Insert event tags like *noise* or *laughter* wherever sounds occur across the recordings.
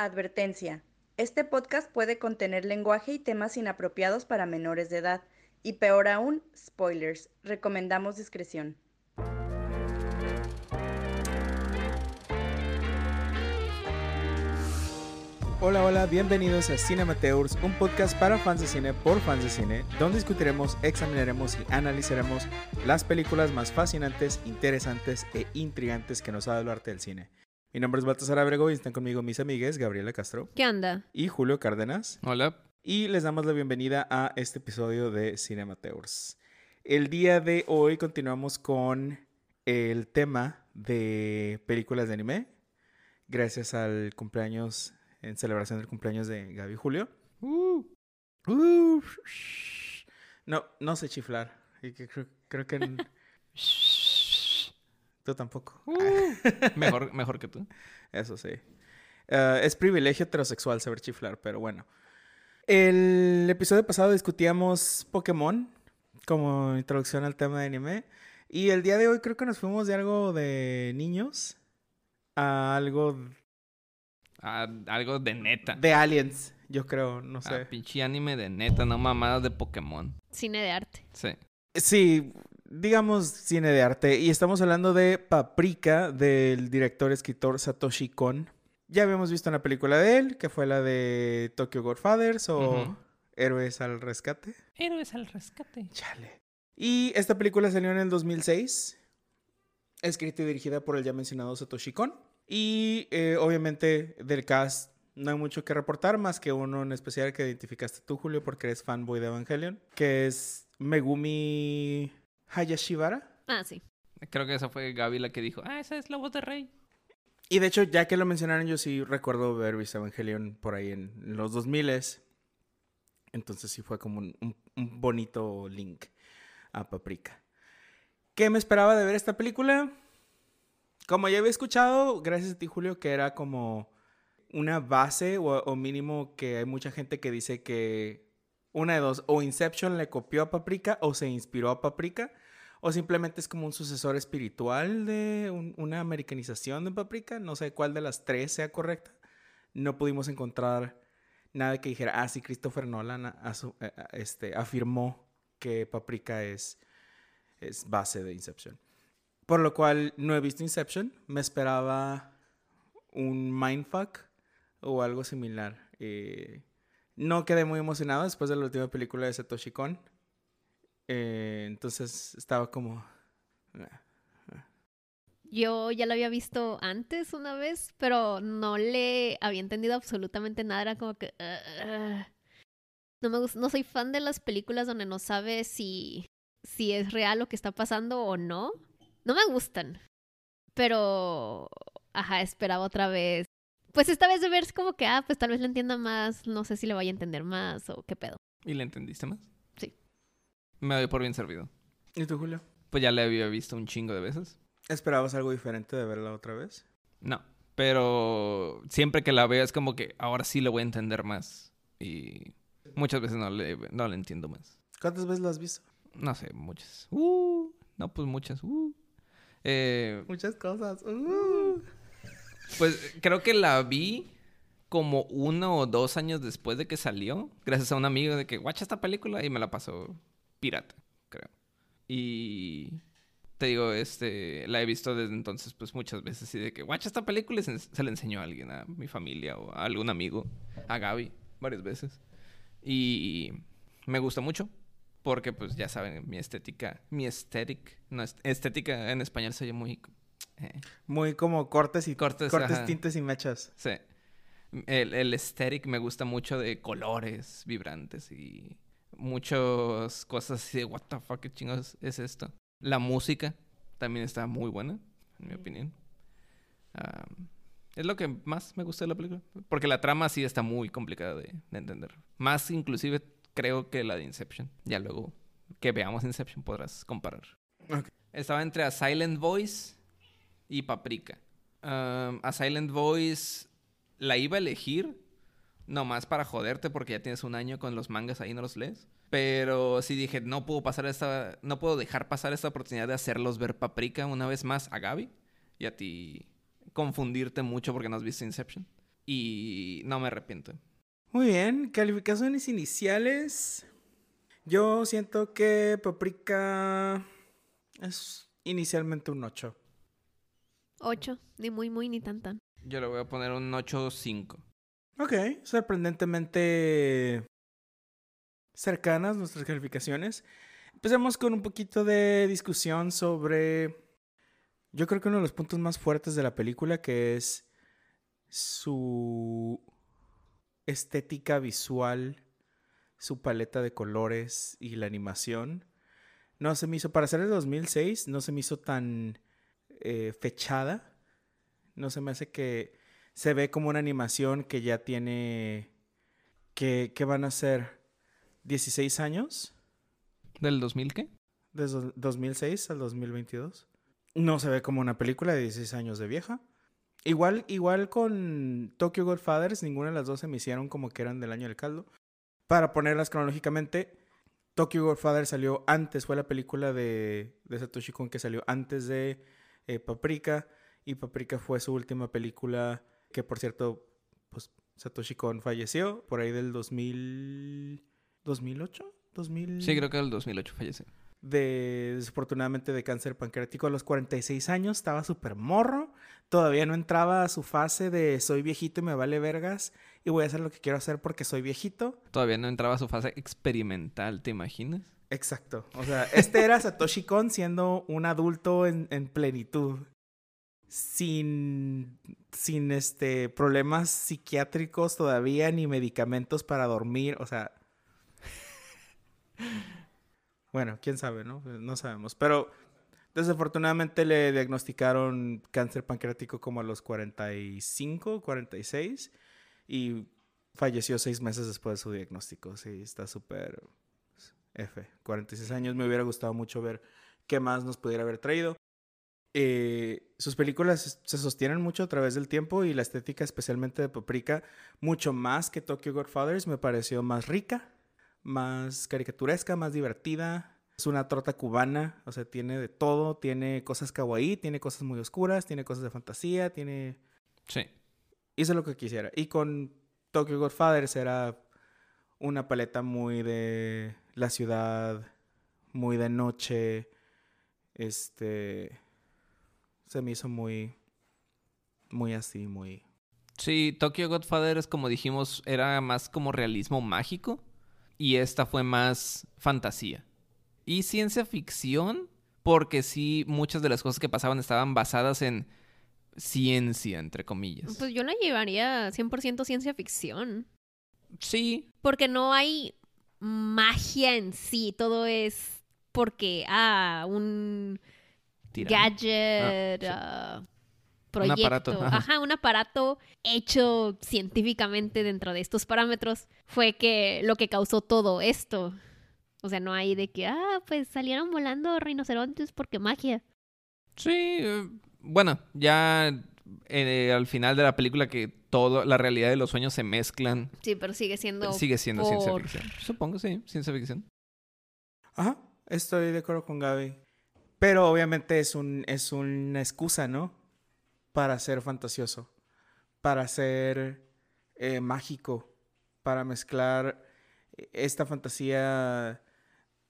Advertencia. Este podcast puede contener lenguaje y temas inapropiados para menores de edad. Y peor aún, spoilers. Recomendamos discreción. Hola, hola, bienvenidos a Cinemateurs, un podcast para fans de cine por fans de cine, donde discutiremos, examinaremos y analizaremos las películas más fascinantes, interesantes e intrigantes que nos ha dado el arte del cine. Mi nombre es Baltasar Abrego y están conmigo mis amigues Gabriela Castro ¿Qué onda? y Julio Cárdenas. Hola. Y les damos la bienvenida a este episodio de Cinemateurs. El día de hoy continuamos con el tema de películas de anime, gracias al cumpleaños, en celebración del cumpleaños de Gaby y Julio. Uh, uh, no, no sé chiflar. Creo, creo que... *laughs* Tú tampoco. *laughs* Mejor, mejor que tú. Eso sí. Eh, es privilegio heterosexual saber chiflar, pero bueno. El episodio pasado discutíamos Pokémon como introducción al tema de anime. Y el día de hoy creo que nos fuimos de algo de niños a algo Ah, algo de neta. de aliens, yo creo, no sé. Ah, pinche anime de neta, no mamadas de Pokémon. Cine de arte. Sí. Sí, digamos cine de arte. Y estamos hablando de Paprika del director escritor Satoshi Kon. Ya habíamos visto una película de él, que fue la de Tokyo Godfathers o. Héroes al Rescate. Héroes al rescate. Chale. Y esta película salió en el 2006, escrita y dirigida por el ya mencionado Satoshi Kon. Y eh, obviamente del cast no hay mucho que reportar, más que uno en especial que identificaste tú, Julio, porque eres fanboy de Evangelion, que es Megumi Hayashibara. Ah, sí. Creo que esa fue Gaby la que dijo, ah, esa es la voz de Rey. Y de hecho, ya que lo mencionaron, yo sí recuerdo ver visto Evangelion por ahí en los 2000 Entonces sí fue como un, un- un bonito link a Paprika. ¿Qué me esperaba de ver esta película? Como ya había escuchado, gracias a ti, Julio, que era como una base o, o mínimo que hay mucha gente que dice que una de dos, o Inception le copió a Paprika o se inspiró a Paprika. O simplemente es como un sucesor espiritual de un- una americanización de Paprika. No sé cuál de las tres sea correcta. No pudimos encontrar nada que dijera, ah, sí, Christopher Nolan a- este, afirmó que Paprika es, es base de Inception. Por lo cual no he visto Inception. Me esperaba un Mindfuck o algo similar. Eh, no quedé muy emocionado después de la última película de Satoshi Kon. Eh, entonces estaba como... ah, Yo ya lo había visto antes una vez, pero no le había entendido absolutamente nada. Era como que... "Ugh". no me no soy fan de las películas donde no sabes si, si es real lo que está pasando o no. No me gustan. Pero... Ajá, esperaba otra vez. Pues esta vez de ver es como que, ah, pues tal vez le entienda más. No sé si le vaya a entender más o qué pedo. ¿Y le entendiste más? Sí. Me doy por bien servido. ¿Y tú, Julio? Pues ya la había visto un chingo de veces. ¿Esperabas algo diferente de verla otra vez? No. Pero siempre que la veo es como que ahora sí le voy a entender más. Y muchas veces no le, no le entiendo más. ¿Cuántas veces la has visto? No sé, muchas. Uh, no, pues muchas. Uh. Eh, Muchas cosas. Uh. Pues creo que la vi como uno o dos años después de que salió, gracias a un amigo de que guacha esta película y me la pasó pirata, creo. Y te digo, este, la he visto desde entonces pues muchas veces y de que guacha esta película y se, se la enseñó a alguien, a mi familia o a algún amigo, a Gaby, varias veces. Y me gusta mucho porque pues ya saben, mi estética, mi estética, no, est- estética en español se oye muy... eh, Muy como cortes y Cortes, cortes, ajá. tintes y mechas. Sí. El, el aesthetic me gusta mucho de colores vibrantes y muchas cosas así de what the fuck, qué chingos es esto. La música también está muy buena, en mi opinión. Es lo que más me gusta de la película. Porque la trama sí está muy complicada de, de entender. Más inclusive creo que la de Inception. Ya luego que veamos Inception podrás comparar. Estaba entre A Silent Voice y Paprika. A Silent Voice la iba a elegir nomás para joderte porque ya tienes un año con los mangas ahí no los lees. Pero sí dije, no puedo pasar esta, no puedo dejar pasar esta oportunidad de hacerlos ver Paprika una vez más a Gaby y a ti confundirte mucho porque no has visto Inception. Y no me arrepiento. Muy bien, calificaciones iniciales. Yo siento que Paprika es inicialmente un 8. 8, ni muy, muy, ni tan, tan. Yo le voy a poner un 8-5. Ok, sorprendentemente cercanas nuestras calificaciones. Empecemos con un poquito de discusión sobre, yo creo que uno de los puntos más fuertes de la película, que es su estética visual, su paleta de colores y la animación. No se me hizo, para ser de 2006, no se me hizo tan eh, fechada. No se me hace que se ve como una animación que ya tiene, que, que van a ser 16 años. ¿Del 2000 qué? Desde 2006 al 2022. No se ve como una película de 16 años de vieja. Igual, igual con Tokyo Godfathers, ninguna de las dos se me hicieron como que eran del año del caldo. Para ponerlas cronológicamente, Tokyo Godfather salió antes, fue la película de, de Satoshi Kon que salió antes de eh, Paprika. Y Paprika fue su última película, que por cierto, pues Satoshi Kon falleció por ahí del 2000, 2008. 2000... Sí, creo que el 2008 falleció. De, desafortunadamente de cáncer pancreático a los 46 años, estaba súper morro, todavía no entraba a su fase de soy viejito y me vale vergas y voy a hacer lo que quiero hacer porque soy viejito. Todavía no entraba a su fase experimental, ¿te imaginas? Exacto, o sea, este era Satoshi Kon siendo un adulto en, en plenitud, sin, sin este, problemas psiquiátricos todavía ni medicamentos para dormir, o sea... Bueno, quién sabe, ¿no? No sabemos. Pero desafortunadamente le diagnosticaron cáncer pancreático como a los 45, 46 y falleció seis meses después de su diagnóstico. Sí, está súper F. 46 años. Me hubiera gustado mucho ver qué más nos pudiera haber traído. Eh, sus películas se sostienen mucho a través del tiempo y la estética, especialmente de Paprika, mucho más que Tokyo Godfathers, me pareció más rica más caricaturesca, más divertida. Es una trota cubana, o sea, tiene de todo, tiene cosas kawaii, tiene cosas muy oscuras, tiene cosas de fantasía, tiene... Sí. Hizo lo que quisiera. Y con Tokyo Godfathers era una paleta muy de la ciudad, muy de noche. Este... Se me hizo muy... Muy así, muy... Sí, Tokyo Godfather es como dijimos, era más como realismo mágico y esta fue más fantasía. Y ciencia ficción, porque sí, muchas de las cosas que pasaban estaban basadas en ciencia, entre comillas. Pues yo la llevaría 100% ciencia ficción. Sí. Porque no hay magia en sí, todo es porque, ah, un Tirano. gadget, Ah, ah, proyecto. aparato, ajá. Ajá, un aparato hecho científicamente dentro de estos parámetros fue que lo que causó todo esto. O sea, no hay de que, ah, pues salieron volando rinocerontes porque magia. Sí. eh, Bueno, ya eh, al final de la película que todo, la realidad de los sueños se mezclan. Sí, pero sigue siendo Sigue siendo ciencia ficción. Supongo, sí, ciencia ficción. Ajá, estoy de acuerdo con Gaby. Pero obviamente es, un, es una excusa, ¿no? Para ser fantasioso, para ser eh, mágico, para mezclar esta fantasía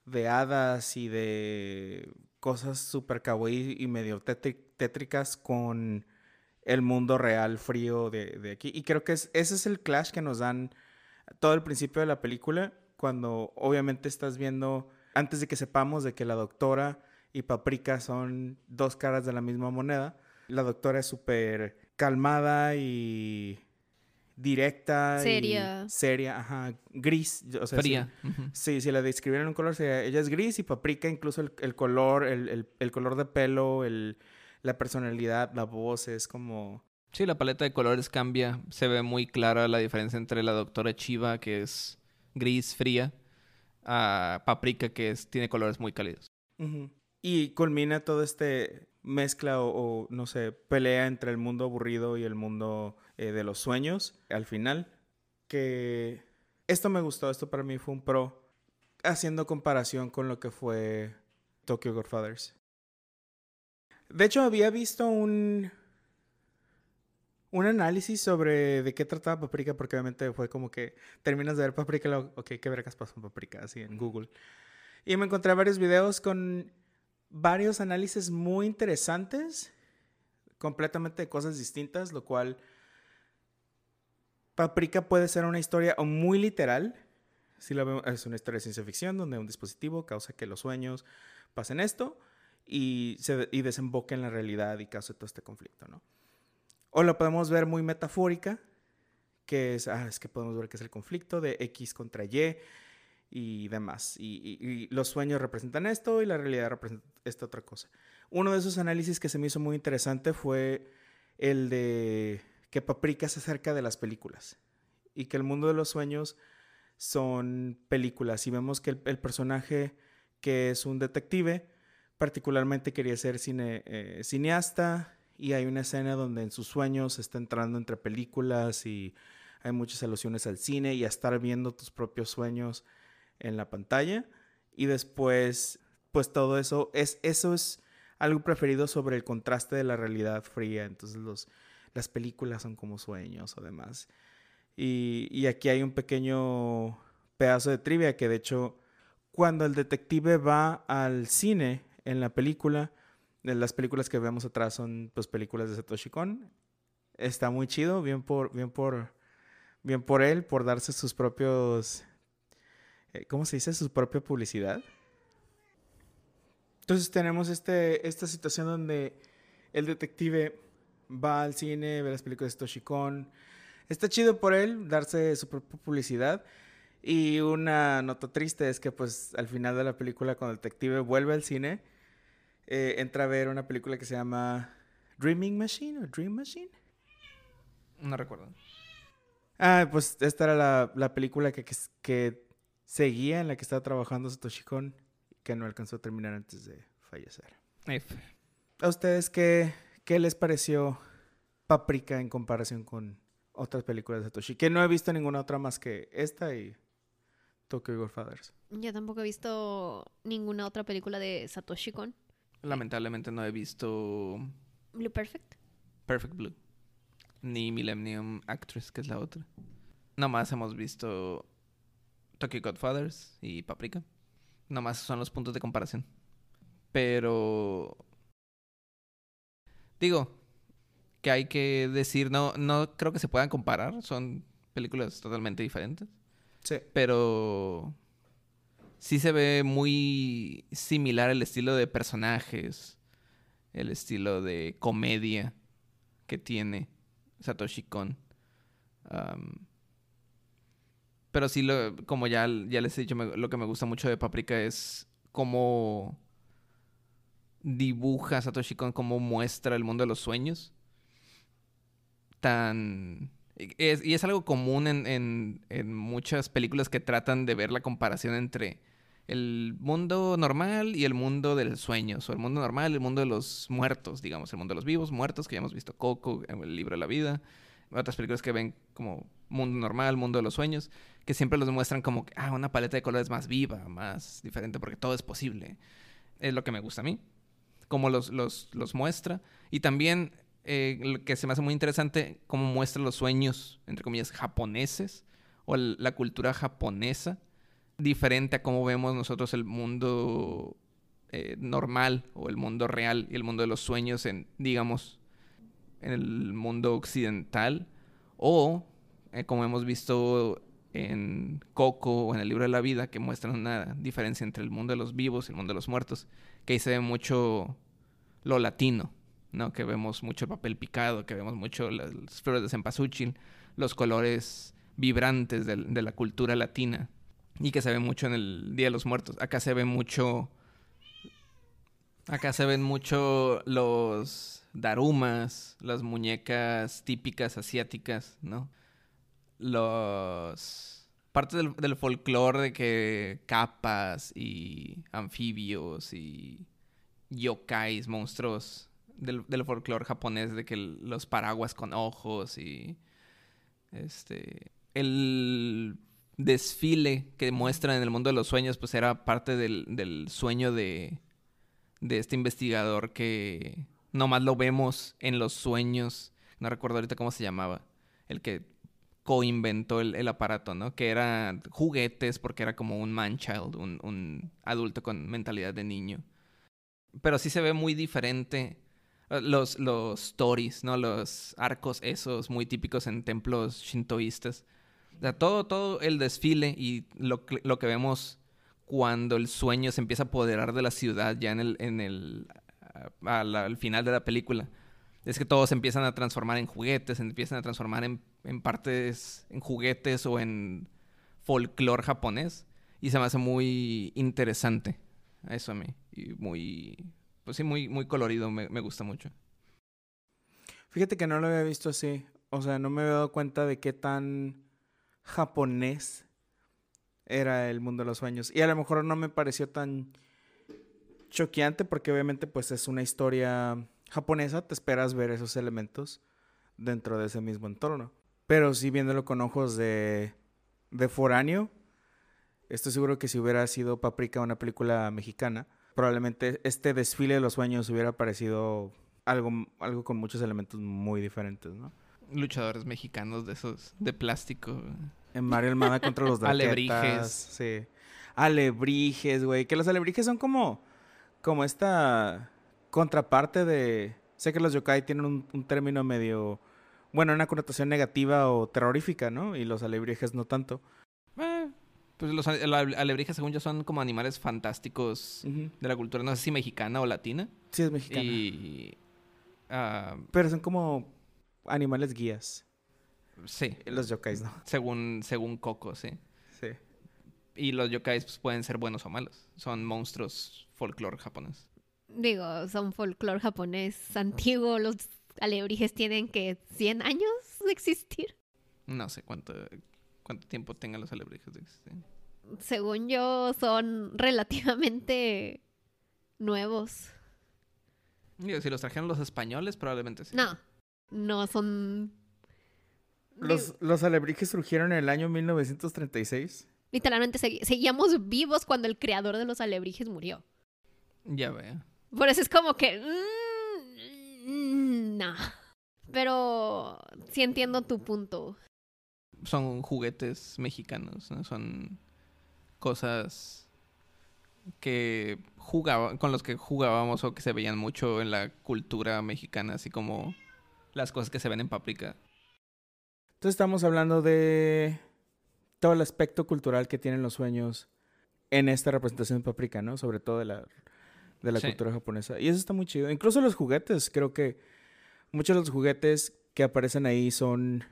de hadas y de cosas super kawaii y medio tétri- tétricas con el mundo real frío de, de aquí. Y creo que es, ese es el clash que nos dan todo el principio de la película, cuando obviamente estás viendo, antes de que sepamos de que la doctora y Paprika son dos caras de la misma moneda, la doctora es súper calmada y directa. y Seria. seria, ajá, gris. O sea, Fría. sí. Si la describieran en un color, sería, ella es gris y Paprika, incluso el, el color, el, el- el color de pelo, el, la personalidad, la voz, es como... Sí, la paleta de colores cambia. Se ve muy clara la diferencia entre la doctora Chiva, que es gris, fría, a Paprika, que es, tiene colores muy cálidos. Y culmina todo este mezcla o, o, no sé, pelea entre el mundo aburrido y el mundo eh, de los sueños al final. Que esto me gustó, esto para mí fue un pro, haciendo comparación con lo que fue Tokyo Godfathers. De hecho, había visto un, un análisis sobre de qué trataba Paprika, porque obviamente fue como que terminas de ver Paprika luego, ok, ¿qué vergas pasó en Paprika? Así en Google. Y me encontré varios videos con varios análisis muy interesantes, completamente de cosas distintas, lo cual Paprika puede ser una historia muy literal, si la vemos, es una historia de ciencia ficción donde un dispositivo causa que los sueños pasen esto y, se, y desemboque en la realidad y cause todo este conflicto, ¿no? O lo podemos ver muy metafórica, que es, ah, es que podemos ver que es el conflicto de X contra Y y demás. Y, los sueños representan esto y la realidad representa esta otra cosa. Uno de esos análisis que se me hizo muy interesante fue el de que Paprika se acerca de las películas y que el mundo de los sueños son películas. Y vemos que el personaje que es un detective particularmente quería ser eh, cineasta y hay una escena donde en sus sueños está entrando entre películas y hay muchas alusiones al cine y a estar viendo tus propios sueños en la pantalla. Y después pues todo eso es eso es algo preferido sobre el contraste de la realidad fría. Entonces los las películas son como sueños o demás. Y, y aquí hay un pequeño pedazo de trivia que de hecho cuando el detective va al cine en la película las películas que vemos atrás son pues películas de Satoshi Kon. Está muy chido, bien por, bien por, bien por él, por darse sus propios, eh, ¿cómo se dice? Su propia publicidad. Entonces tenemos este, esta situación donde el detective va al cine, ve las películas de Satoshi Kon. Está chido por él darse su propia publicidad. Y una nota triste es que pues al final de la película cuando el detective vuelve al cine, eh, entra a ver una película que se llama Dreaming Machine o Dream Machine. No recuerdo. Ah, pues esta era la, la película que, que, que, seguía en la que estaba trabajando Satoshi Kon, que no alcanzó a terminar antes de fallecer. F. ¿A ustedes qué, qué les pareció Paprika en comparación con otras películas de Satoshi? Que no he visto ninguna otra más que esta y Tokyo Godfathers. Yo tampoco he visto ninguna otra película de Satoshi Kon. Lamentablemente no he visto Blue Perfect. Perfect Blue. Ni Millennium Actress, que es la otra. Nomás hemos visto Tokyo Godfathers y Paprika. Nomás son los puntos de comparación. Pero... Digo, que hay que decir, no, no creo que se puedan comparar. Son películas totalmente diferentes. Sí. Pero sí se ve muy similar el estilo de personajes, el estilo de comedia que tiene Satoshi Kon. Pero sí, como ya, ya les he dicho, lo que me gusta mucho de Paprika es cómo dibuja Satoshi Kon, cómo muestra el mundo de los sueños. Tan... Es, y es algo común en, en, en muchas películas que tratan de ver la comparación entre el mundo normal y el mundo de los sueños, o el mundo normal el mundo de los muertos, digamos, el mundo de los vivos, muertos, que ya hemos visto Coco, el libro de la vida, otras películas que ven como mundo normal, mundo de los sueños, que siempre los muestran como, ah, una paleta de colores más viva, más diferente, porque todo es posible. Es lo que me gusta a mí, cómo los, los, los muestra. Y también, eh, lo que se me hace muy interesante, cómo muestra los sueños, entre comillas, japoneses, o la cultura japonesa diferente a cómo vemos nosotros el mundo eh, normal o el mundo real y el mundo de los sueños en, digamos, en el mundo occidental o eh, como hemos visto en Coco o en el libro de la vida que muestran una diferencia entre el mundo de los vivos y el mundo de los muertos, que ahí se ve mucho lo latino, ¿no? Que vemos mucho el papel picado, que vemos mucho las, flores de cempasúchil, los colores vibrantes de la cultura latina y que se ve mucho en el Día de los Muertos. Acá se ve mucho. Acá se ven mucho los darumas, las muñecas típicas asiáticas, ¿no? Los. Parte del, del folclore de que capas y anfibios y yokais, monstruos del, del folclore japonés, de que los paraguas con ojos y. Este. El desfile que muestran en el mundo de los sueños, pues era parte del, del sueño de, de este investigador que nomás lo vemos en los sueños no recuerdo ahorita cómo se llamaba, el que co-inventó el, el aparato, ¿no? Que era juguetes porque era como un man-child, un, un adulto con mentalidad de niño. Pero sí se ve muy diferente eh, los, los stories, ¿no? Los arcos esos muy típicos en templos shintoístas. O sea, todo, todo el desfile y lo, lo que vemos cuando el sueño se empieza a apoderar de la ciudad ya en el, en el al final de la película. Es que todos se empiezan a transformar en juguetes, se empiezan a transformar en, en partes, en juguetes o en folclore japonés. Y se me hace muy interesante eso a mí. Y muy, pues sí, muy, muy colorido, me, me gusta mucho. Fíjate que no lo había visto así. O sea, no me había dado cuenta de qué tan japonés era el mundo de los sueños. Y a lo mejor no me pareció tan choqueante porque obviamente pues es una historia japonesa, te esperas ver esos elementos dentro de ese mismo entorno. Pero sí viéndolo con ojos de, de foráneo, estoy seguro que si hubiera sido Paprika una película mexicana, probablemente este desfile de los sueños hubiera parecido algo, algo con muchos elementos muy diferentes, ¿no? Luchadores mexicanos de esos, de plástico. En Mario Almada contra los *laughs* Darketas. Alebrijes. Sí. Alebrijes, güey. Que los alebrijes son como, como esta contraparte de... Sé que los yokai tienen un, un término medio... Bueno, una connotación negativa o terrorífica, ¿no? Y los alebrijes no tanto. Eh, pues los alebrijes, según yo, son como animales fantásticos de la cultura, no sé si mexicana o latina. Sí, es mexicana. Y. ah, Pero son como animales guías. Sí, Los yokais, ¿no? según, según Coco, sí. Sí. Y los yokais pues, pueden ser buenos o malos. Son monstruos folclore japonés. Digo, son folclore japonés antiguo. Los alebrijes tienen que 100 años de existir. No sé cuánto, cuánto tiempo tengan los alebrijes de existir. Según yo, son relativamente nuevos. Digo, si los trajeron los españoles, probablemente sí. No, no son. Los, los alebrijes surgieron en el año 1936. Literalmente segui- seguíamos vivos cuando el creador de los alebrijes murió. Ya veo. Por eso es como que. mm, no. Pero sí entiendo tu punto. Son juguetes mexicanos, ¿no? Son cosas que jugaba, con los que jugábamos o que se veían mucho en la cultura mexicana, así como las cosas que se ven en Paprika. Entonces estamos hablando de todo el aspecto cultural que tienen los sueños en esta representación de Paprika, ¿no? Sobre todo de la, de la Sí. cultura japonesa. Y eso está muy chido. Incluso los juguetes, creo que muchos de los juguetes que aparecen ahí son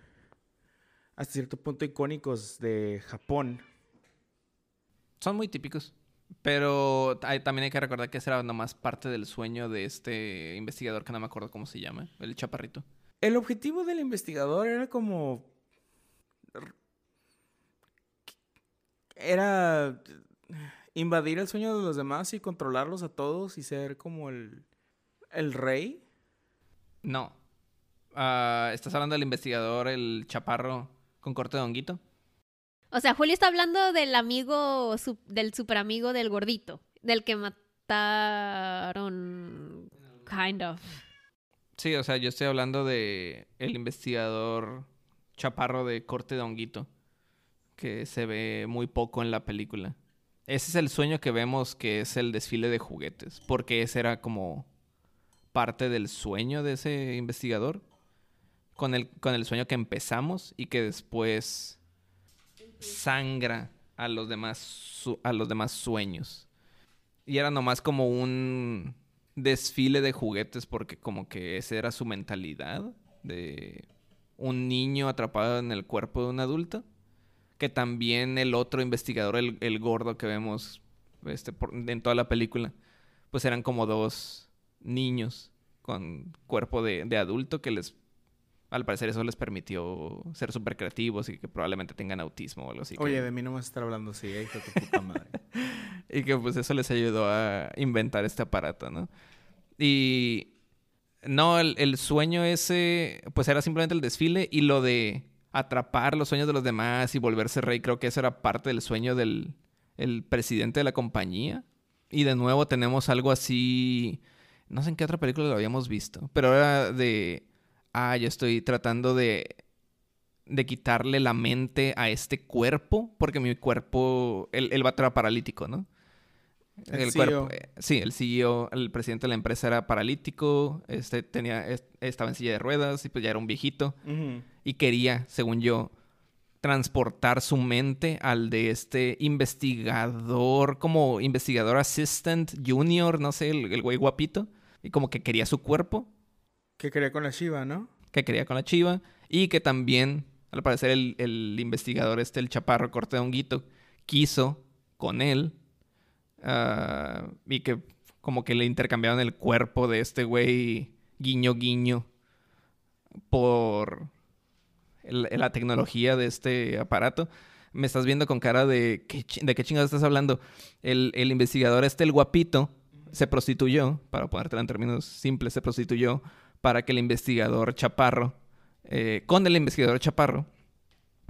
hasta cierto punto icónicos de Japón. Son muy típicos. Pero hay- también hay que recordar que ese era nomás parte del sueño de este investigador que no me acuerdo cómo se llama, el chaparrito. El objetivo del investigador era como... Era invadir el sueño de los demás y controlarlos a todos y ser como el, el rey. No. Ah, ¿Estás hablando del investigador, el chaparro con corte de honguito? O sea, Julio está hablando del amigo, su- del super amigo del gordito, del que mataron. Kind of. Sí, o sea, yo estoy hablando de el investigador chaparro de corte de honguito, que se ve muy poco en la película. Ese es el sueño que vemos que es el desfile de juguetes, porque ese era como parte del sueño de ese investigador, con el, con el sueño que empezamos y que después sangra a los demás, a los demás sueños. Y era nomás como un desfile de juguetes porque como que esa era su mentalidad de un niño atrapado en el cuerpo de un adulto. Que también el otro investigador, el, el gordo que vemos este, por- en toda la película, pues eran como dos niños con cuerpo de, de adulto que les, al parecer eso les permitió ser súper creativos y que probablemente tengan autismo o algo así. Oye, de mí no a estar hablando así, hijo de tu puta madre. Y que pues eso les ayudó a inventar este aparato, ¿no? Y no, el, sueño ese, pues era simplemente el desfile y lo de atrapar los sueños de los demás y volverse rey, creo que eso era parte del sueño del el presidente de la compañía. Y de nuevo tenemos algo así, no sé en qué otra película lo habíamos visto, pero era de ah, yo estoy tratando de, de quitarle la mente a este cuerpo, porque mi cuerpo, el, el vato era paralítico, ¿no? El cuerpo, CEO. eh, sí, el CEO, el presidente de la empresa era paralítico, este tenía, es- estaba en silla de ruedas y pues ya era un viejito. Y quería, según yo, transportar su mente al de este investigador, como investigador assistant junior, no sé, el, el güey guapito, y como que quería su cuerpo, Que quería con la Shiva, ¿no? que quería con la chiva, y que también, al parecer, el, el investigador este, el chaparro corte de honguito, quiso con él, ah, y que como que le intercambiaron el cuerpo de este güey guiño guiño por la tecnología de este aparato. Me estás viendo con cara de ¿qué, de qué chingados estás hablando. El, el investigador este, el guapito, se prostituyó, para ponértelo en términos simples, se prostituyó para que el investigador chaparro, eh, con el investigador chaparro,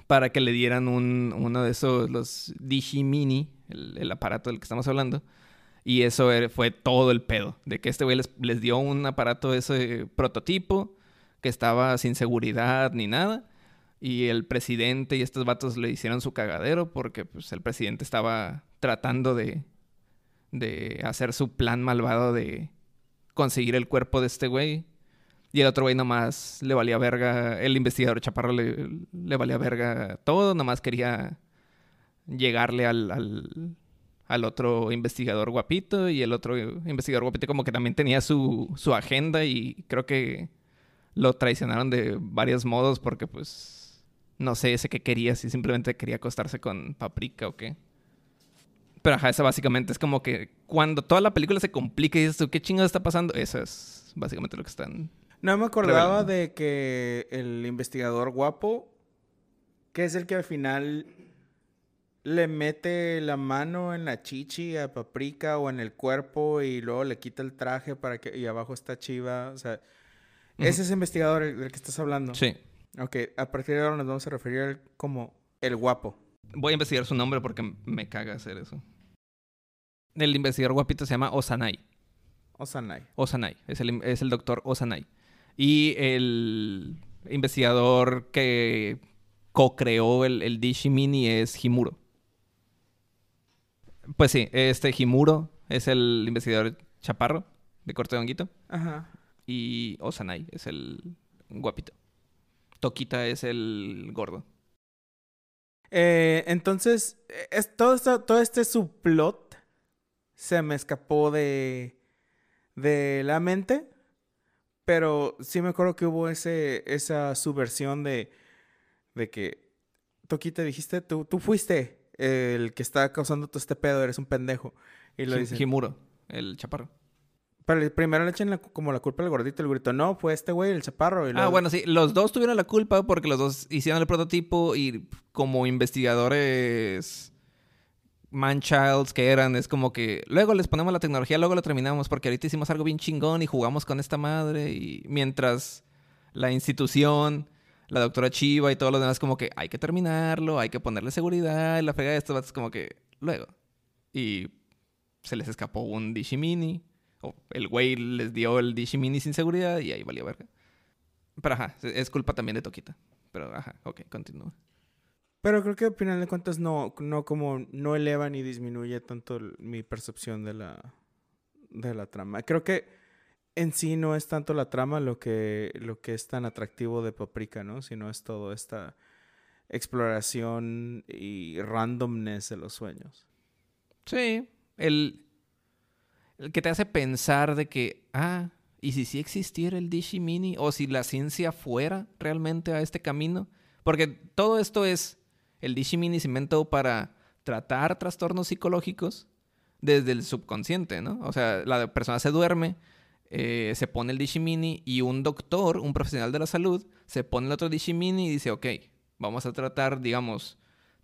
para que le dieran un, uno de esos, los Digimini, el, aparato del que estamos hablando. Y eso era- fue todo el pedo, de que este güey les, dio un aparato, ese prototipo, que estaba sin seguridad ni nada. Y el presidente y estos vatos le hicieron su cagadero porque pues, el presidente estaba tratando de, de hacer su plan malvado de conseguir el cuerpo de este güey. Y el otro güey nomás le valía verga, el investigador chaparro le, le valía verga todo, nomás quería llegarle al, al, al otro investigador guapito y el otro investigador guapito como que también tenía su, su agenda y creo que lo traicionaron de varios modos porque pues no sé ese que quería, si simplemente quería acostarse con paprika o qué. Pero ajá, eso básicamente es como que cuando toda la película se complica y dices tú, ¿qué chingados está pasando? Eso es básicamente lo que están... No me acordaba Revelando. de que el investigador guapo, que es el que al final le mete la mano en la chichi a Paprika o en el cuerpo y luego le quita el traje para que y abajo está Chiva, o sea, ese es el investigador el- del que estás hablando. Sí. Ok, a partir de ahora nos vamos a referir como el guapo. Voy a investigar su nombre porque me caga hacer eso. El investigador guapito se llama Osanai. Osanai. Osanai. Es el, es el doctor Osanai. Y el investigador que co-creó el, el Dishimini es Himuro. Pues sí, este Himuro es el investigador chaparro de corte de honguito. Ajá. Y Osanai es el guapito. Toquita es el gordo. Eh, entonces, eh, es, todo, esto, todo este subplot se me escapó de, de la mente, pero sí me acuerdo que hubo ese, esa subversión de, de que, Toquita, dijiste, tú, tú fuiste el que está causando todo este pedo, eres un pendejo. Y lo dicen. Himuro, el chaparro. Pero primero le echan la- como la culpa al gordito, el grito, no, fue este güey, el chaparro. y Ah, bueno, sí, los dos tuvieron la culpa porque los dos hicieron el prototipo y como investigadores man-childs que eran, es como que luego les ponemos la tecnología, luego lo terminamos porque ahorita hicimos algo bien chingón y jugamos con esta madre y mientras la institución, la doctora Chiva y todos los demás como que hay que terminarlo, hay que ponerle seguridad y la fregada de estos vatos como que luego. Y se les escapó un Dishimini. O el güey les dio el Dishimini sin seguridad y ahí valió verga. Pero ajá, es culpa también de Toquita. Pero ajá, ok, continúa. Pero creo que al final de cuentas no, no como no eleva ni disminuye tanto mi percepción de la, de la trama. Creo que en sí no es tanto la trama lo que, lo que es tan atractivo de Paprika, ¿no? Sino es todo esta exploración y randomness de los sueños. Sí, el, el que te hace pensar de que, ah, ¿y si sí existiera el Dishimini? O si la ciencia fuera realmente a este camino. Porque todo esto es, el Dishimini se inventó para tratar trastornos psicológicos desde el subconsciente, ¿no? O sea, la persona se duerme, eh, se pone el Dishimini y un doctor, un profesional de la salud, se pone el otro Dishimini y dice, ok, vamos a tratar, digamos,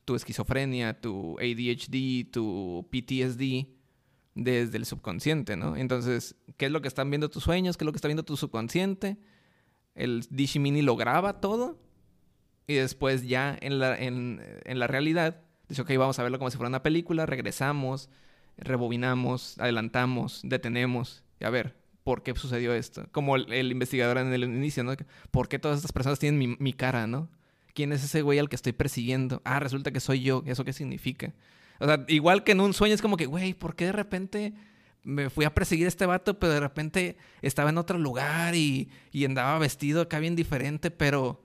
tu esquizofrenia, tu ADHD, tu PTSD desde el subconsciente, ¿no? Entonces, ¿qué es lo que están viendo tus sueños? ¿Qué es lo que está viendo tu subconsciente? El Dishimini lo graba todo y después ya en la, en, en la realidad dice, ok, vamos a verlo como si fuera una película, regresamos, rebobinamos, adelantamos, detenemos. Y a ver, por qué sucedió esto. Como el, el investigador en el inicio, ¿no? ¿Por qué todas estas personas tienen mi, mi cara, ¿no? ¿Quién es ese güey al que estoy persiguiendo? Ah, resulta que soy yo. ¿Eso qué significa? O sea, igual que en un sueño es como que, güey, ¿por qué de repente me fui a perseguir a este vato, pero de repente estaba en otro lugar y, y andaba vestido acá bien diferente, pero...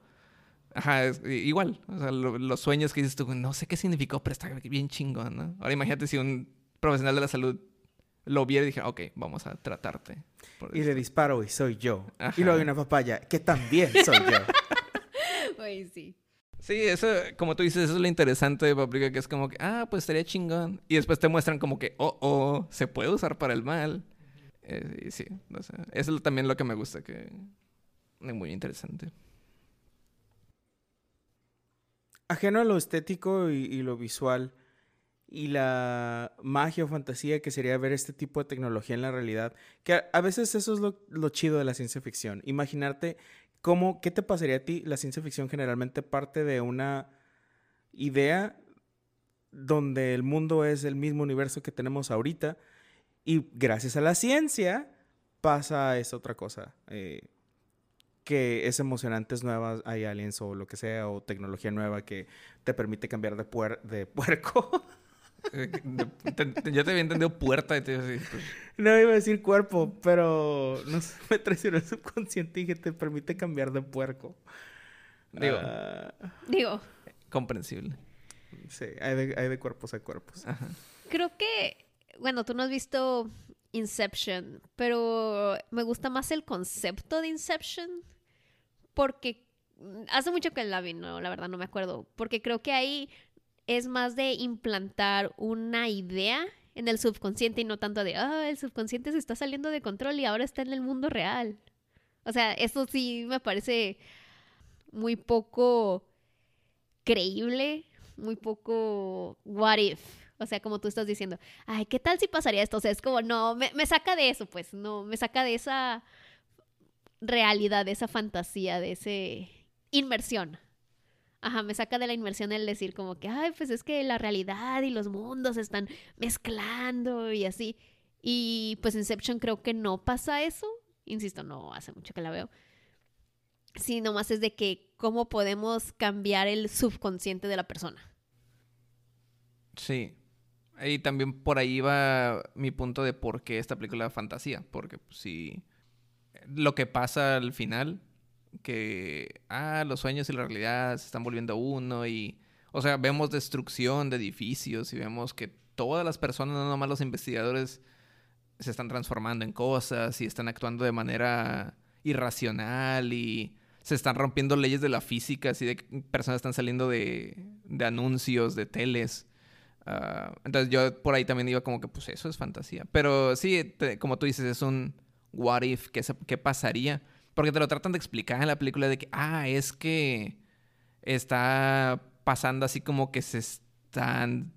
Ajá, es- igual. O sea, lo- los sueños que dices tú, no sé qué significó, pero está bien chingón, ¿no? Ahora imagínate si un profesional de la salud lo viera y dije, ok, vamos a tratarte. por Y esto". le disparo y soy yo. Ajá. Y luego hay una papaya que también soy yo. *laughs* Güey, sí. Sí, eso, como tú dices, eso es lo interesante de Paprika, que es como que, ah, pues estaría chingón. Y después te muestran como que, oh, oh, se puede usar para el mal. Eh, y sí, o sea, eso es también lo que me gusta, que es muy interesante. Ajeno a lo estético y, y lo visual y la magia o fantasía que sería ver este tipo de tecnología en la realidad, que a, veces eso es lo, lo chido de la ciencia ficción. Imaginarte cómo, qué te pasaría a ti. La ciencia ficción generalmente parte de una idea donde el mundo es el mismo universo que tenemos ahorita y gracias a la ciencia pasa esa otra cosa. eh, que es emocionante, es nueva, hay aliens o lo que sea, o tecnología nueva que te permite cambiar de, puer- de *laughs* puerco. Eh, de- te- yo había entendido puerta y te iba a decir, pues, no iba a decir cuerpo, pero no sé, *laughs* me traicionó el subconsciente y que te permite cambiar de puerco. Digo. Ah, Digo, comprensible. sí, hay de, hay de cuerpos a cuerpos. Ajá. creo que, bueno, tú no has visto Inception, pero me gusta más el concepto de Inception porque hace mucho que la vi, no, la verdad no me acuerdo, porque creo que ahí es más de implantar una idea en el subconsciente y no tanto de, ah, el subconsciente se está saliendo de control y ahora está en el mundo real. O sea, eso sí me parece muy poco creíble, muy poco what if. O sea, como tú estás diciendo, ay, ¿qué tal si pasaría esto? O sea, es como, no, me, me saca de eso, pues, no, me saca de esa realidad, de esa fantasía, de ese inmersión. Ajá, me saca de la inmersión el decir como que, ay, pues es que la realidad y los mundos están mezclando y así. Y pues Inception creo que no pasa eso. Insisto, no hace mucho que la veo. Sí, nomás es de que cómo podemos cambiar el subconsciente de la persona. Sí. Y también por ahí va mi punto de por qué esta película es fantasía. Porque pues, sí, lo que pasa al final, que, ah, los sueños y la realidad se están volviendo uno y, o sea, vemos destrucción de edificios y vemos que todas las personas, no nomás los investigadores, se están transformando en cosas y están actuando de manera irracional y se están rompiendo leyes de la física, así de que personas están saliendo de, de anuncios, de teles. Ah, entonces yo por ahí también iba como que pues eso es fantasía. Pero sí, como tú dices, es un what if, ¿qué, se- qué pasaría? Porque te lo tratan de explicar en la película de que, ah, es que está pasando así como que se están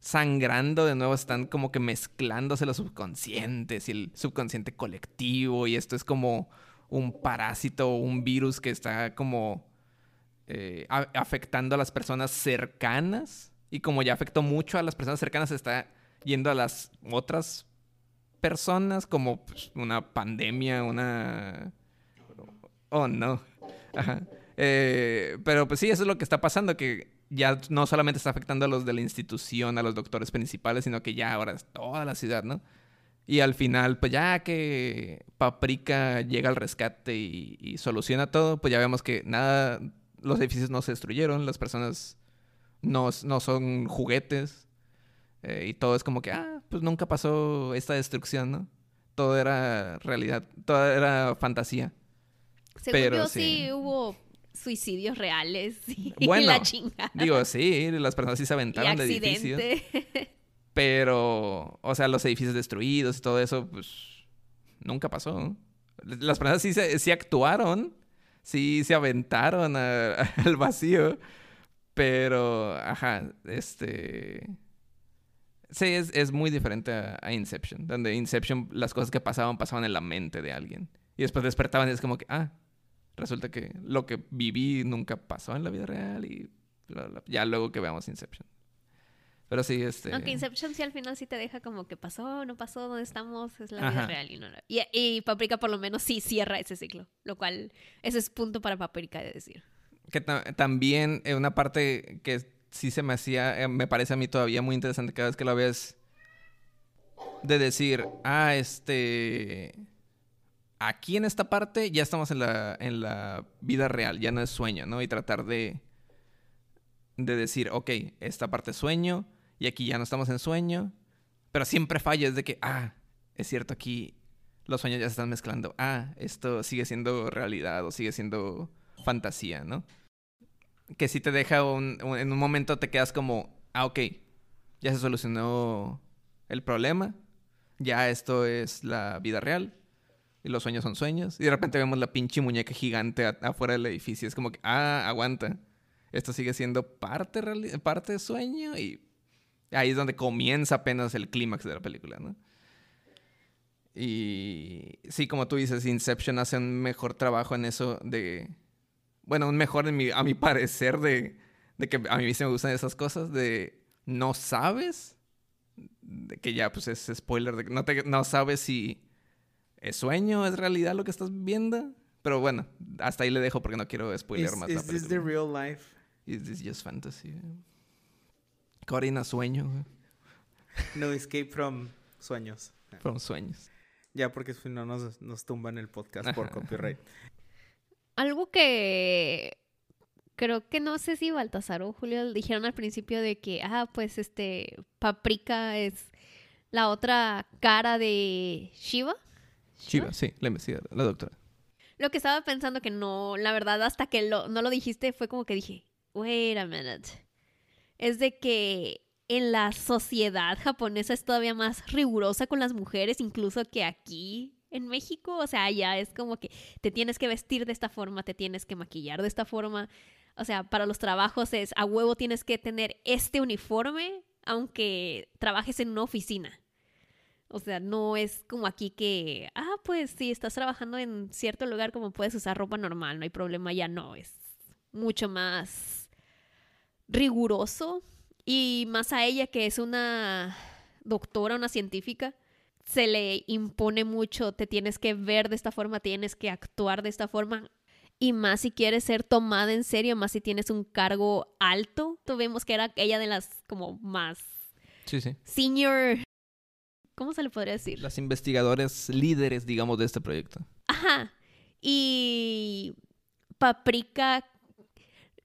sangrando de nuevo, están como que mezclándose los subconscientes y el subconsciente colectivo y esto es como un parásito o un virus que está como eh, afectando a las personas cercanas y como ya afectó mucho a las personas cercanas está yendo a las otras personas como pues, una pandemia, una... Oh, no. Ajá. Eh, pero pues sí, eso es lo que está pasando, que ya no solamente está afectando a los de la institución, a los doctores principales, sino que ya ahora es toda la ciudad, ¿no? Y al final, pues ya que Paprika llega al rescate y, soluciona todo, pues ya vemos que nada, los edificios no se destruyeron, las personas no, no son juguetes. eh, y todo es como que, ah, pues nunca pasó esta destrucción, ¿no? Todo era realidad, todo era fantasía. Según Pero yo, sí. sí. hubo suicidios reales *laughs* y Bueno, la chingada. Digo, sí, las personas sí se y aventaron de edificios. Pero, o sea, los edificios destruidos y todo eso, pues nunca pasó. Las personas sí, se- sí actuaron, sí se aventaron a- *laughs* al vacío, pero, ajá, este... Sí, es, es muy diferente a, a Inception, donde Inception las cosas que pasaban pasaban en la mente de alguien. Y después despertaban y es como que, ah, resulta que lo que viví nunca pasó en la vida real y bla, bla, bla. ya luego que veamos Inception. Pero sí, este... Aunque Inception sí al final sí te deja como que pasó, no pasó, dónde estamos, es la vida real y no y, y Paprika por lo menos sí cierra ese ciclo, lo cual ese es punto para Paprika de decir. Que ta- también eh, una parte que sí se me hacía, eh, me parece a mí todavía muy interesante cada vez que la ves, de decir, ah, este, aquí en esta parte ya estamos en la, en la vida real, ya no es sueño, ¿no? Y tratar de, de decir, ok, esta parte es sueño y aquí ya no estamos en sueño, pero siempre falla, es de que, ah, es cierto, aquí los sueños ya se están mezclando, ah, esto sigue siendo realidad o sigue siendo fantasía, ¿no? Que si te deja un- en un momento te quedas como, ah, ok, ya se solucionó el problema, ya esto es la vida real y los sueños son sueños y de repente vemos la pinche muñeca gigante afuera del edificio, es como que, ah, aguanta, esto sigue siendo parte, parte sueño y ahí es donde comienza apenas el clímax de la película, ¿no? Y sí, como tú dices, Inception hace un mejor trabajo en eso de... Bueno, un mejor en mi- a mi parecer de, de que a mí sí me gustan esas cosas de no sabes, que ya pues es spoiler, de que no sabes si es sueño, es realidad lo que estás viendo. Pero bueno, hasta ahí le dejo porque no quiero spoiler Is, más la is this the real life? Is this just fantasy? Corina sueño. No escape from sueños. Fueron sueños. Ya, porque si no nos, nos tumban el podcast por *laughs* copyright. Algo que creo que no sé si Baltasar o Julio dijeron al principio de que, ah, pues este, Paprika es la otra cara de Shiva. Chiva, sí, la investigadora, la doctora. Lo que estaba pensando que no, la verdad, hasta que lo, no lo dijiste, fue como que dije, wait a minute. Es de que en la sociedad japonesa es todavía más rigurosa con las mujeres, incluso que aquí en México. O sea, allá es como que te tienes que vestir de esta forma, te tienes que maquillar de esta forma. O sea, para los trabajos es a huevo tienes que tener este uniforme, aunque trabajes en una oficina. O sea, no es como aquí que, ah, pues si estás trabajando en cierto lugar, como puedes usar ropa normal, no hay problema, ya no, es mucho más riguroso. Y más a ella, que es una doctora, una científica, se le impone mucho, te tienes que ver de esta forma, tienes que actuar de esta forma. Y más si quieres ser tomada en serio, más si tienes un cargo alto. Tuvimos que era ella de las como más Sí, sí. senior... ¿Cómo se le podría decir? Las investigadoras líderes, digamos, de este proyecto. Ajá. Y Paprika,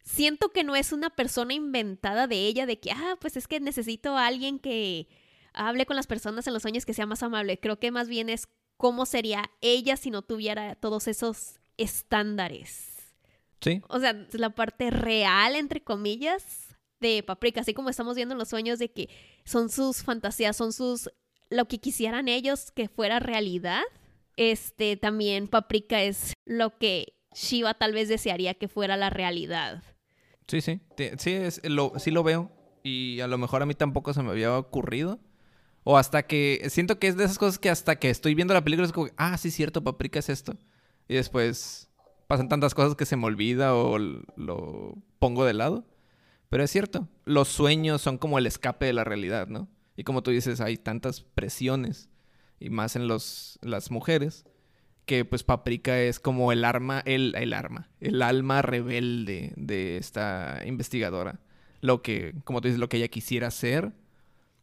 siento que no es una persona inventada de ella, de que, ah, pues es que necesito a alguien que hable con las personas en los sueños que sea más amable. Creo que más bien es cómo sería ella si no tuviera todos esos estándares. Sí. O sea, es la parte real, entre comillas, de Paprika, así como estamos viendo en los sueños de que son sus fantasías, son sus lo que quisieran ellos que fuera realidad. Este también Paprika es lo que Shiva tal vez desearía que fuera la realidad. Sí, sí. Sí, es, lo, sí lo veo. Y a lo mejor a mí tampoco se me había ocurrido. O hasta que... Siento que es de esas cosas que hasta que estoy viendo la película es como... Ah, sí, cierto, Paprika es esto. Y después pasan tantas cosas que se me olvida o lo pongo de lado. Pero es cierto. Los sueños son como el escape de la realidad, ¿no? Y como tú dices, hay tantas presiones. Y más en los, las mujeres. Que pues Paprika es como el arma, el, el arma, el alma rebelde de esta investigadora. Lo que, como tú dices, lo que ella quisiera hacer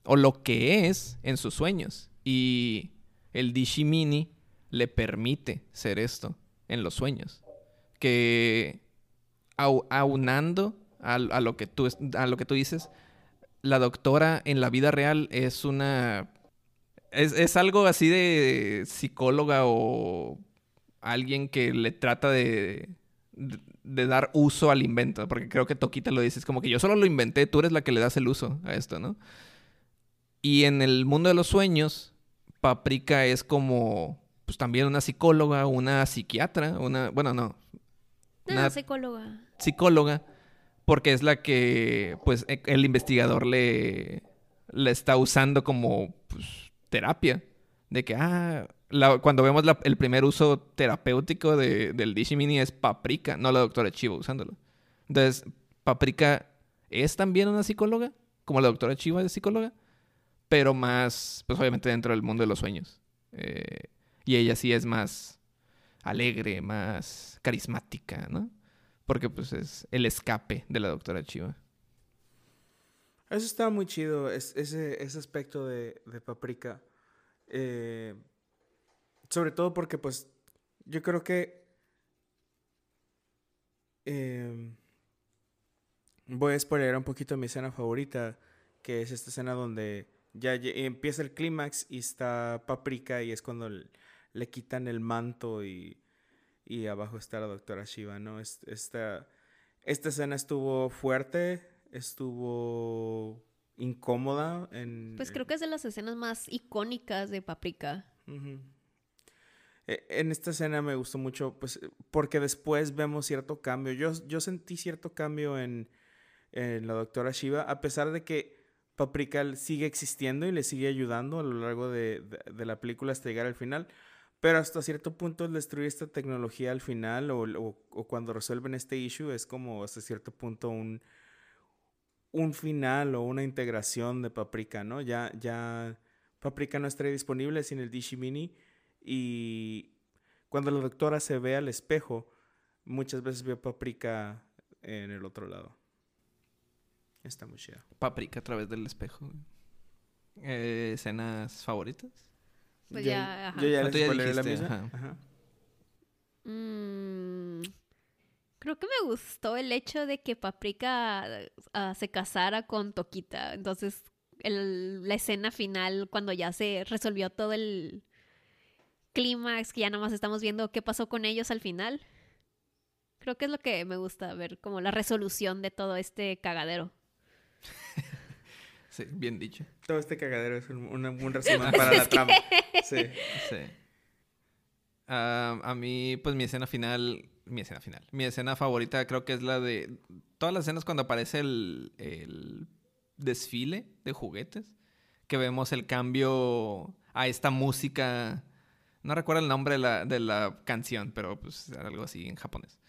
o lo que es en sus sueños. Y el Dishimini le permite ser esto en los sueños. Que au- aunando a, a lo que tú, a lo que tú dices, la doctora en la vida real es una... Es, es algo así de psicóloga o alguien que le trata de, de, de dar uso al invento. Porque creo que Toquita lo dice, es como que yo solo lo inventé, tú eres la que le das el uso a esto, ¿no? Y en el mundo de los sueños, Paprika es como, pues también una psicóloga, una psiquiatra, una, bueno, no, No, Una- psicóloga. psicóloga, porque es la que, pues, e- el investigador le, le está usando como pues, terapia. De que, ah, cuando vemos el primer uso terapéutico de- del Dishimini es Paprika, no la doctora Chivo usándolo. Entonces, Paprika es también una psicóloga, como la doctora Chiva de psicóloga, pero más, pues obviamente dentro del mundo de los sueños. Eh, y ella sí es más alegre, más carismática, ¿no? Porque pues es el escape de la doctora Chiva. Eso está muy chido, ese, ese aspecto de, de Paprika. Eh, sobre todo porque pues yo creo que... Em, voy a spoiler un poquito mi escena favorita, que es esta escena donde ya empieza el clímax y está Paprika y es cuando le, quitan el manto y, y, abajo está la doctora Shiva, ¿no? Esta, esta escena estuvo fuerte, estuvo incómoda. En, pues creo que es de las escenas más icónicas de Paprika. E, en esta escena me gustó mucho, pues, porque después vemos cierto cambio. Yo, yo sentí cierto cambio en, en la doctora Shiva, a pesar de que Paprika sigue existiendo y le sigue ayudando a lo largo de, de, la película hasta llegar al final. Pero hasta cierto punto destruir esta tecnología al final o, cuando resuelven este issue es como hasta cierto punto un, un final o una integración de Paprika, ¿no? Ya, ya Paprika no estaría disponible sin el Dishi Mini y cuando la doctora se ve al espejo, muchas veces ve a Paprika en el otro lado. Está muy chido. Paprika a través del espejo. Eh, ¿Escenas favoritas? Pues ya, Yo ya les la misma. Ajá. Mm, creo que me gustó el hecho de que Paprika ah, se casara con Toquita. Entonces, la escena final, cuando ya se resolvió todo el clímax, que ya nada más estamos viendo qué pasó con ellos al final. Creo que es lo que me gusta ver, como la resolución de todo este cagadero. *laughs* sí, bien dicho. Todo este cagadero es un, resumen *laughs* para la trama. Sí. sí. a mí, pues mi escena final, mi escena final, mi escena favorita creo que es la de todas las escenas cuando aparece el, el desfile de juguetes, que vemos el cambio a esta música no recuerdo el nombre de la, de la canción, pero pues algo así en japonés.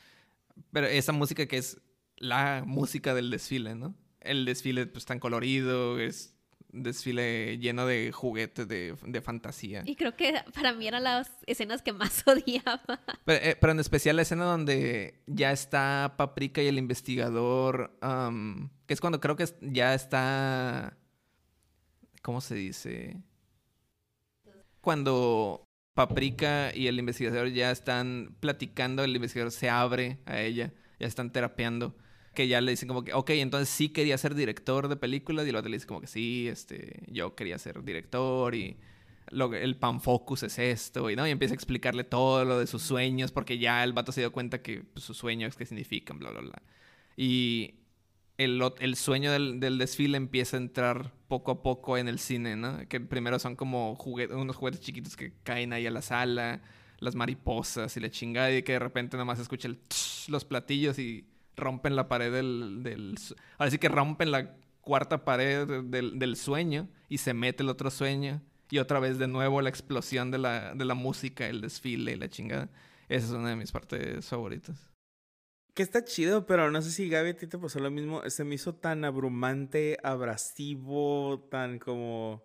Pero esa música que es la música del desfile, ¿no? El desfile pues tan colorido, es un desfile lleno de juguetes de, de, fantasía. Y creo que para mí eran las escenas que más *laughs* odiaba. Pero, eh, en especial la escena donde ya está Paprika y el investigador, que es cuando creo que ya está... ¿Cómo se dice? Cuando Paprika y el investigador ya están platicando, el investigador se abre a ella, ya están terapeando, que ya le dicen como que, ok, entonces sí quería ser director de películas y el otro le dice como que sí, este, yo quería ser director y lo, el panfocus es esto y, ¿no? y empieza a explicarle todo lo de sus sueños porque ya el vato se dio cuenta que pues, sus sueños qué significan, bla, bla, bla. Y el, sueño del, desfile empieza a entrar poco a poco en el cine, ¿no? Que primero son como unos juguetes chiquitos que caen ahí a la sala, las mariposas y la chingada, y que de repente nada más escucha el los platillos y rompen la pared del, del... Ahora sí que rompen la cuarta pared del, del, sueño y se mete el otro sueño. Y otra vez de nuevo la explosión de la, de la música, el desfile y la chingada. Esa es una de mis partes favoritas. Que está chido, pero no sé si Gaby a ti te pasó lo mismo. Se me hizo tan abrumante, abrasivo, tan como.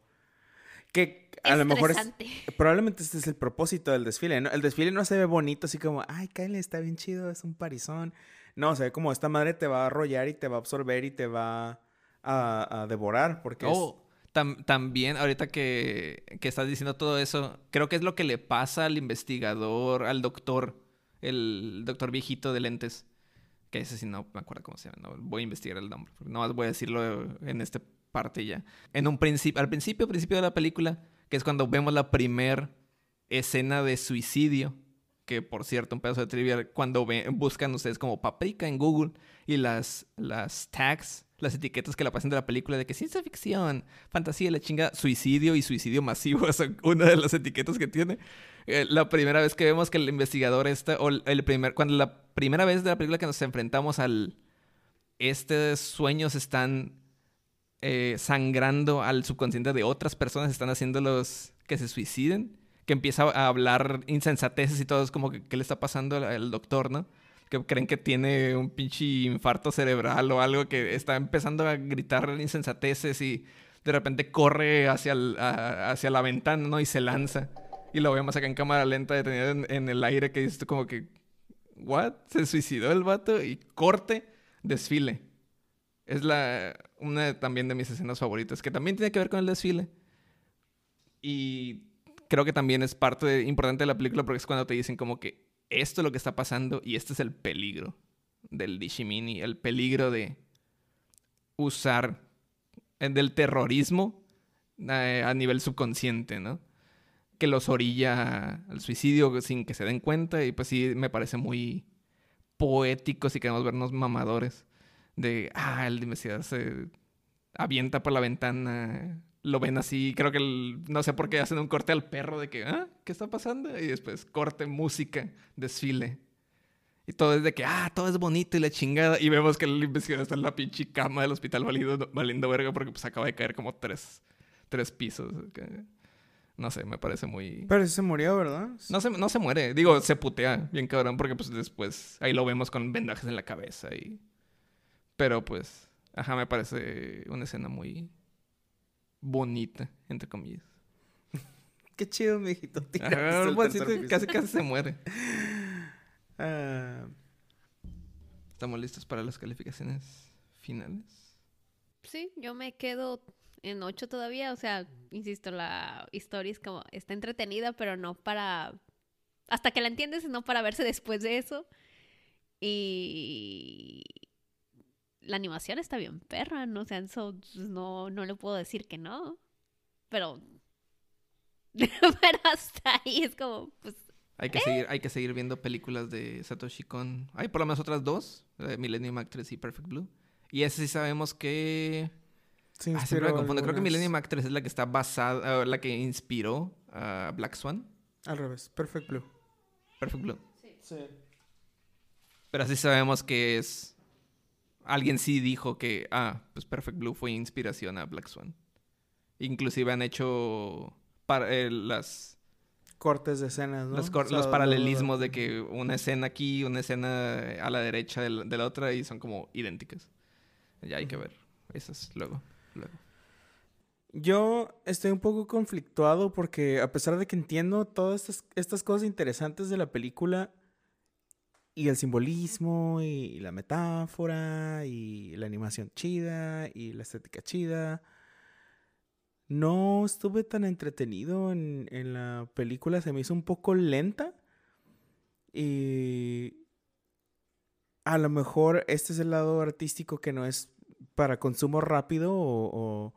Que a lo mejor es. Probablemente este es el propósito del desfile, ¿no? El desfile no se ve bonito, así como, ay, Kyle está bien chido, es un parizón. No, se ve como esta madre te va a arrollar y te va a absorber y te va a, devorar, porque oh. también, ahorita que, que, estás diciendo todo eso, creo que es lo que le pasa al investigador, al doctor, el doctor viejito de lentes que ese sí no me acuerdo cómo se llama, no voy a investigar el nombre, no más voy a decirlo en esta parte ya. En un principio, al principio, principio de la película, que es cuando vemos la primer escena de suicidio, que por cierto, un pedazo de trivia, cuando buscan ustedes como paprika en Google y las, las tags, las etiquetas que la pasan de la película de que ciencia ficción, fantasía, la chinga, suicidio y suicidio masivo, *laughs* son una de las etiquetas que tiene. Eh, la primera vez que vemos que el investigador está, o el primer, cuando la primera vez de la película que nos enfrentamos al, estos sueños están eh, sangrando al subconsciente de otras personas, están haciéndolos que se suiciden, que empieza a hablar insensateces y todo, es como que, ¿qué le está pasando al, doctor, no? que creen que tiene un pinche infarto cerebral o algo que está empezando a gritar insensateces y de repente corre hacia, el- a- hacia la ventana, ¿no? Y se lanza. Y lo vemos acá en cámara lenta detenido en, en el aire que dices como que, ¿what? Se suicidó el vato y corte, desfile. Es la, una también de mis escenas favoritas, que también tiene que ver con el desfile. Y creo que también es parte de- importante de la película porque es cuando te dicen como que esto es lo que está pasando y este es el peligro del Dishimini, el peligro de usar eh, del terrorismo eh, a nivel subconsciente, ¿no? Que los orilla al suicidio sin que se den cuenta y pues sí me parece muy poético si queremos vernos mamadores de, ah, el investigador se avienta por la ventana, lo ven así, creo que el- no sé por qué hacen un corte al perro de que, ah, ¿qué está pasando? Y después corte, música, desfile. Y todo es de que, ah, todo es bonito y la chingada. Y vemos que el investigador está en la pinche cama del hospital valiendo, valiendo verga porque pues acaba de caer como tres, tres pisos. que- No sé, me parece muy... Pero se murió, ¿verdad? No se, no se muere. Digo, se putea bien cabrón porque pues después ahí lo vemos con vendajes en la cabeza y... Pero pues, ajá, me parece una escena muy bonita, entre comillas. *laughs* Qué chido, mijito. Ajá, el sí, casi casi se muere. *laughs* Ah, Estamos listos para las calificaciones finales. Sí, yo me quedo en 8 todavía. O sea, insisto, la historia es como, está entretenida, pero no para... Hasta que la entiendes, no para verse después de eso. Y la animación está bien perra, ¿no? O sea, eso pues, no, no le puedo decir que no. Pero... *laughs* pero hasta ahí es como, pues... Hay que, seguir, hay que seguir viendo películas de Satoshi Kon. Hay por lo menos otras dos, eh, Millennium Actress y Perfect Blue. Y ese sí sabemos que... se Ah, siempre me confundo. Creo que Millennium Actress es la que está basada, eh, la que inspiró a Black Swan. Al revés, Perfect Blue. Perfect Blue. Sí. Pero así sabemos que es... Alguien sí dijo que, ah, pues Perfect Blue fue inspiración a Black Swan. Inclusive han hecho para, eh, las, Cortes de escenas, ¿no? los, cor- O sea, los lo- paralelismos de que una escena aquí, una escena a la derecha de la, de la otra y son como idénticas. Ya hay que ver. Esas luego. luego. Yo estoy un poco conflictuado porque a pesar de que entiendo todas estas, estas cosas interesantes de la película y el simbolismo y la metáfora y la animación chida y la estética chida, no estuve tan entretenido en, en la película, se me hizo un poco lenta y a lo mejor este es el lado artístico que no es para consumo rápido o, o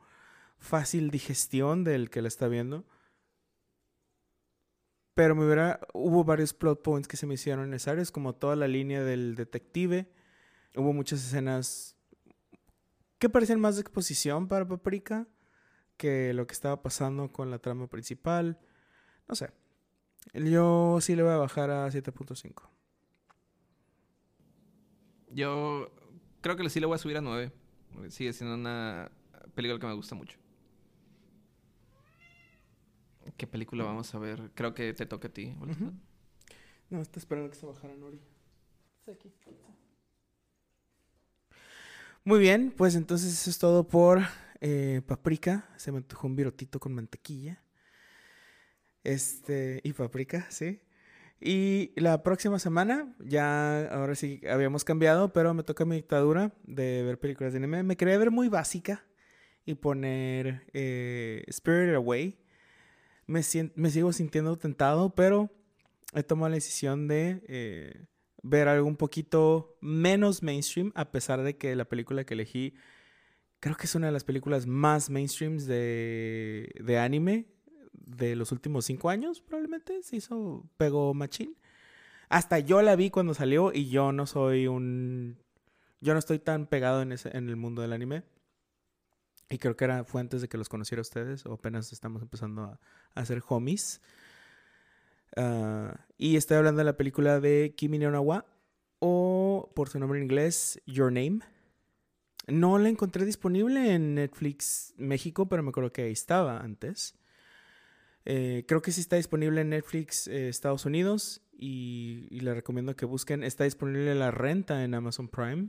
fácil digestión del que la está viendo. Pero me hubo varios plot points que se me hicieron necesarios, como toda la línea del detective. Hubo muchas escenas que parecían más de exposición para Paprika que lo que estaba pasando con la trama principal. No sé. Yo sí le voy a bajar a 7.5. Yo creo que sí le voy a subir a 9. porque Sigue siendo una película que me gusta mucho. ¿Qué película vamos a ver? Creo que te toca a ti. Ujú. No, está esperando que se bajara Nori. Está aquí. Muy bien, pues entonces eso es todo por eh, Paprika. Se me antojó un virotito con mantequilla. Este, y paprika, sí. Y la próxima semana, ya ahora sí habíamos cambiado, pero me toca mi dictadura de ver películas de anime. Me quería ver muy básica y poner eh, Spirited Away. Me, me sigo sintiendo tentado, pero he tomado la decisión de eh, ver algo un poquito menos mainstream, a pesar de que la película que elegí creo que es una de las películas más mainstreams de, de anime de los últimos cinco años, probablemente. Se hizo, pegó machín. Hasta yo la vi cuando salió y yo no soy un... Yo no estoy tan pegado en, ese, en el mundo del anime. Y creo que era, fue antes de que los conociera ustedes, o apenas estamos empezando a, hacer homies. Ah, y estoy hablando de la película de Kimi no Na wa, o por su nombre en inglés, Your Name. No la encontré disponible en Netflix México, pero me acuerdo que ahí estaba antes. Eh, creo que sí está disponible en Netflix eh, Estados Unidos y les recomiendo que busquen. Está disponible la renta en Amazon Prime.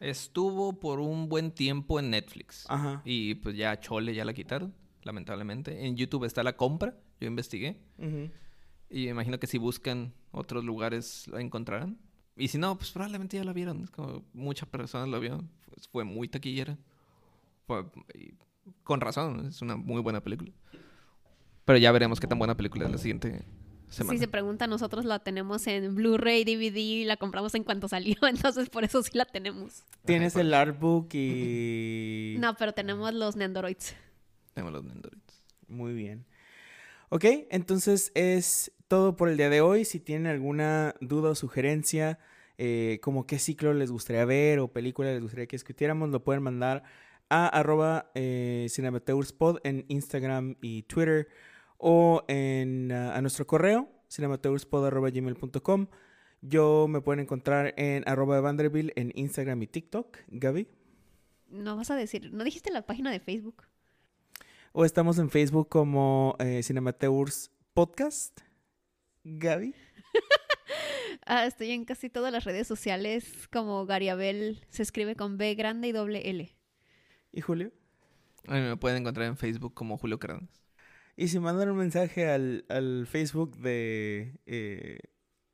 Estuvo por un buen tiempo en Netflix. Ajá. Y pues ya Chole ya la quitaron, lamentablemente. En YouTube está la compra, yo investigué. Ujú. Y imagino que si buscan otros lugares la encontrarán. Y si no, pues probablemente ya la vieron. Es como muchas personas la vieron. Pues, fue muy taquillera. Fue- con razón, es una muy buena película. Pero ya veremos qué tan buena película es la siguiente semana. Si se pregunta, nosotros la tenemos en Blu-ray, DVD y la compramos en cuanto salió, *laughs* entonces por eso sí la tenemos. Tienes el artbook y... No, pero tenemos los Nendoroids. Tenemos los Nendoroids. Muy bien. Ok, entonces es todo por el día de hoy. Si tienen alguna duda o sugerencia, eh, como qué ciclo les gustaría ver o película les gustaría que discutiéramos, lo pueden mandar a arroba eh, cinemateurspod en Instagram y Twitter o en, ah, a nuestro correo gmail.com. Yo me pueden encontrar en arroba de Vanderbilt en Instagram y TikTok, Gaby. No vas a decir, ¿no dijiste la página de Facebook? O estamos en Facebook como eh, Cinemateurs Podcast. Gaby. *laughs* Ah, estoy en casi todas las redes sociales como Gariabel, se escribe con B grande y doble L. ¿Y Julio? A mí me pueden encontrar en Facebook como Julio Cárdenas. Y si mandan un mensaje al, al Facebook de eh,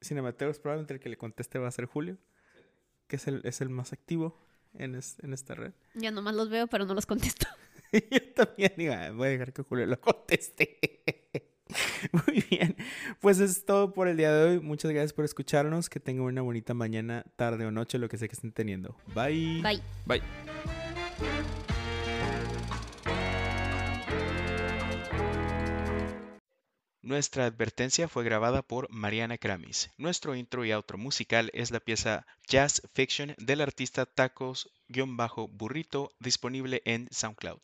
Cinemateurs, probablemente el que le conteste va a ser Julio, que es el, es el más activo en, es- en esta red. Ya nomás los veo, pero no los contesto. *laughs* Yo también digo, "Ah, voy a dejar que Julio lo conteste. *laughs* Muy bien, pues es todo por el día de hoy. Muchas gracias por escucharnos. Que tengan una bonita mañana, tarde o noche, lo que sea que estén teniendo. Bye. Bye. Bye. Nuestra advertencia fue grabada por Mariana Kramis. Nuestro intro y outro musical es la pieza Jazz Fiction del artista Tacos-Burrito disponible en SoundCloud.